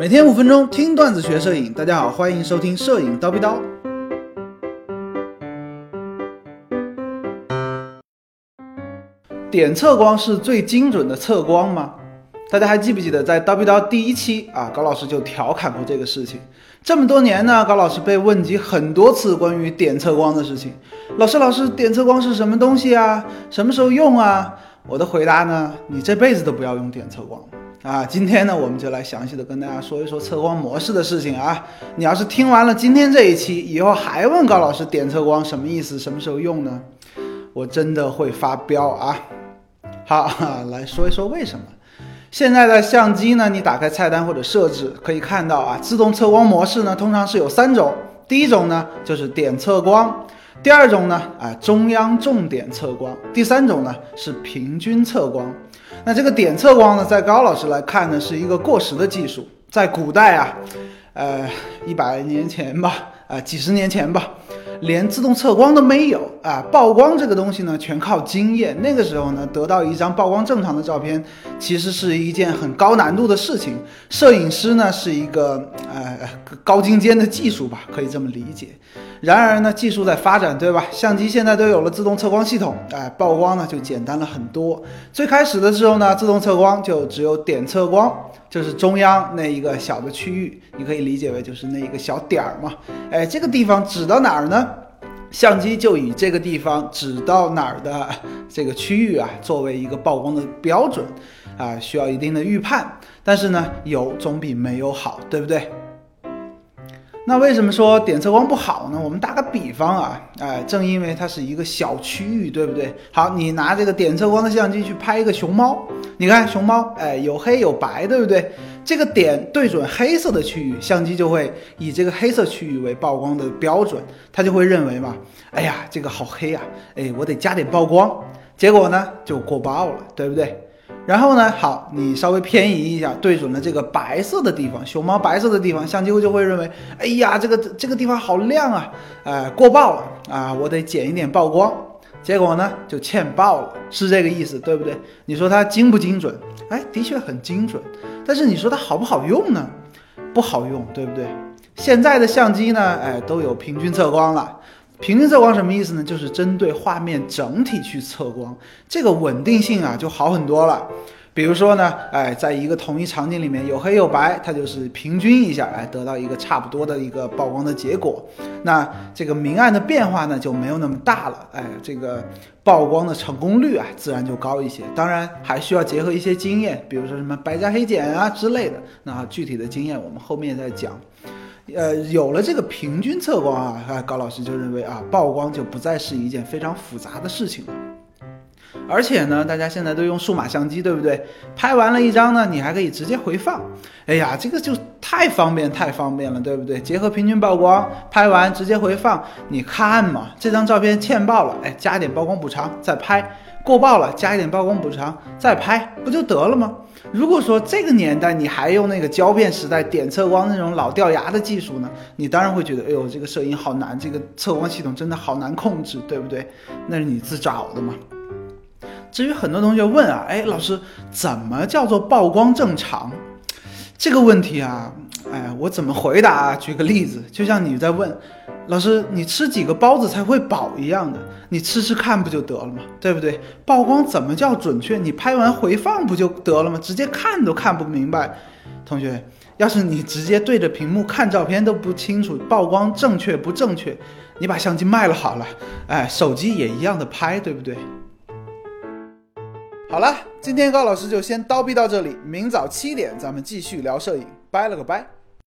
每天五分钟听段子学摄影，大家好，欢迎收听摄影叨逼叨。点测光是最精准的测光吗？大家还记不记得在叨逼叨第一期啊，高老师就调侃过这个事情。这么多年呢，高老师被问及很多次关于点测光的事情。老师，老师，点测光是什么东西啊？什么时候用啊？我的回答呢，你这辈子都不要用点测光。啊，今天呢，我们就来详细的跟大家说一说测光模式的事情啊。你要是听完了今天这一期以后，还问高老师点测光什么意思，什么时候用呢？我真的会发飙啊！好，来说一说为什么。现在的相机呢，你打开菜单或者设置，可以看到啊，自动测光模式呢，通常是有三种。第一种呢，就是点测光；第二种呢，啊，中央重点测光；第三种呢，是平均测光。那这个点测光呢，在高老师来看呢，是一个过时的技术。在古代啊，呃，一百年前吧，啊，几十年前吧，连自动测光都没有啊。曝光这个东西呢，全靠经验。那个时候呢，得到一张曝光正常的照片，其实是一件很高难度的事情。摄影师呢，是一个呃高精尖的技术吧，可以这么理解。然而呢，技术在发展，对吧？相机现在都有了自动测光系统，哎，曝光呢就简单了很多。最开始的时候呢，自动测光就只有点测光，就是中央那一个小的区域，你可以理解为就是那一个小点儿嘛。哎，这个地方指到哪儿呢？相机就以这个地方指到哪儿的 这个区域啊，作为一个曝光的标准，啊，需要一定的预判。但是呢，有总比没有好，对不对？那为什么说点测光不好呢？我们打个比方啊，哎，正因为它是一个小区域，对不对？好，你拿这个点测光的相机去拍一个熊猫，你看熊猫，哎，有黑有白，对不对？这个点对准黑色的区域，相机就会以这个黑色区域为曝光的标准，它就会认为嘛，哎呀，这个好黑啊，哎，我得加点曝光，结果呢就过曝了，对不对？然后呢？好，你稍微偏移一下，对准了这个白色的地方，熊猫白色的地方，相机就会认为，哎呀，这个这个地方好亮啊，哎，过曝了啊，我得减一点曝光，结果呢就欠曝了，是这个意思，对不对？你说它精不精准？哎，的确很精准，但是你说它好不好用呢？不好用，对不对？现在的相机呢，哎，都有平均测光了。平均测光什么意思呢？就是针对画面整体去测光，这个稳定性啊就好很多了。比如说呢，哎，在一个同一场景里面有黑有白，它就是平均一下，哎，得到一个差不多的一个曝光的结果。那这个明暗的变化呢就没有那么大了，哎，这个曝光的成功率啊自然就高一些。当然还需要结合一些经验，比如说什么白加黑减啊之类的。那具体的经验我们后面再讲。呃，有了这个平均测光啊，高老师就认为啊，曝光就不再是一件非常复杂的事情了。而且呢，大家现在都用数码相机，对不对？拍完了一张呢，你还可以直接回放。哎呀，这个就太方便，太方便了，对不对？结合平均曝光，拍完直接回放，你看嘛，这张照片欠曝了，哎，加一点曝光补偿再拍；过曝了，加一点曝光补偿再拍，不就得了吗？如果说这个年代你还用那个胶片时代点测光那种老掉牙的技术呢，你当然会觉得，哎呦，这个摄影好难，这个测光系统真的好难控制，对不对？那是你自找的嘛。至于很多同学问啊，哎，老师，怎么叫做曝光正常？这个问题啊，哎，我怎么回答？举个例子，就像你在问，老师，你吃几个包子才会饱一样的，你吃吃看不就得了吗？对不对？曝光怎么叫准确？你拍完回放不就得了吗？直接看都看不明白。同学，要是你直接对着屏幕看照片都不清楚曝光正确不正确，你把相机卖了好了，哎，手机也一样的拍，对不对？好了，今天高老师就先叨逼到这里，明早七点咱们继续聊摄影，拜了个拜。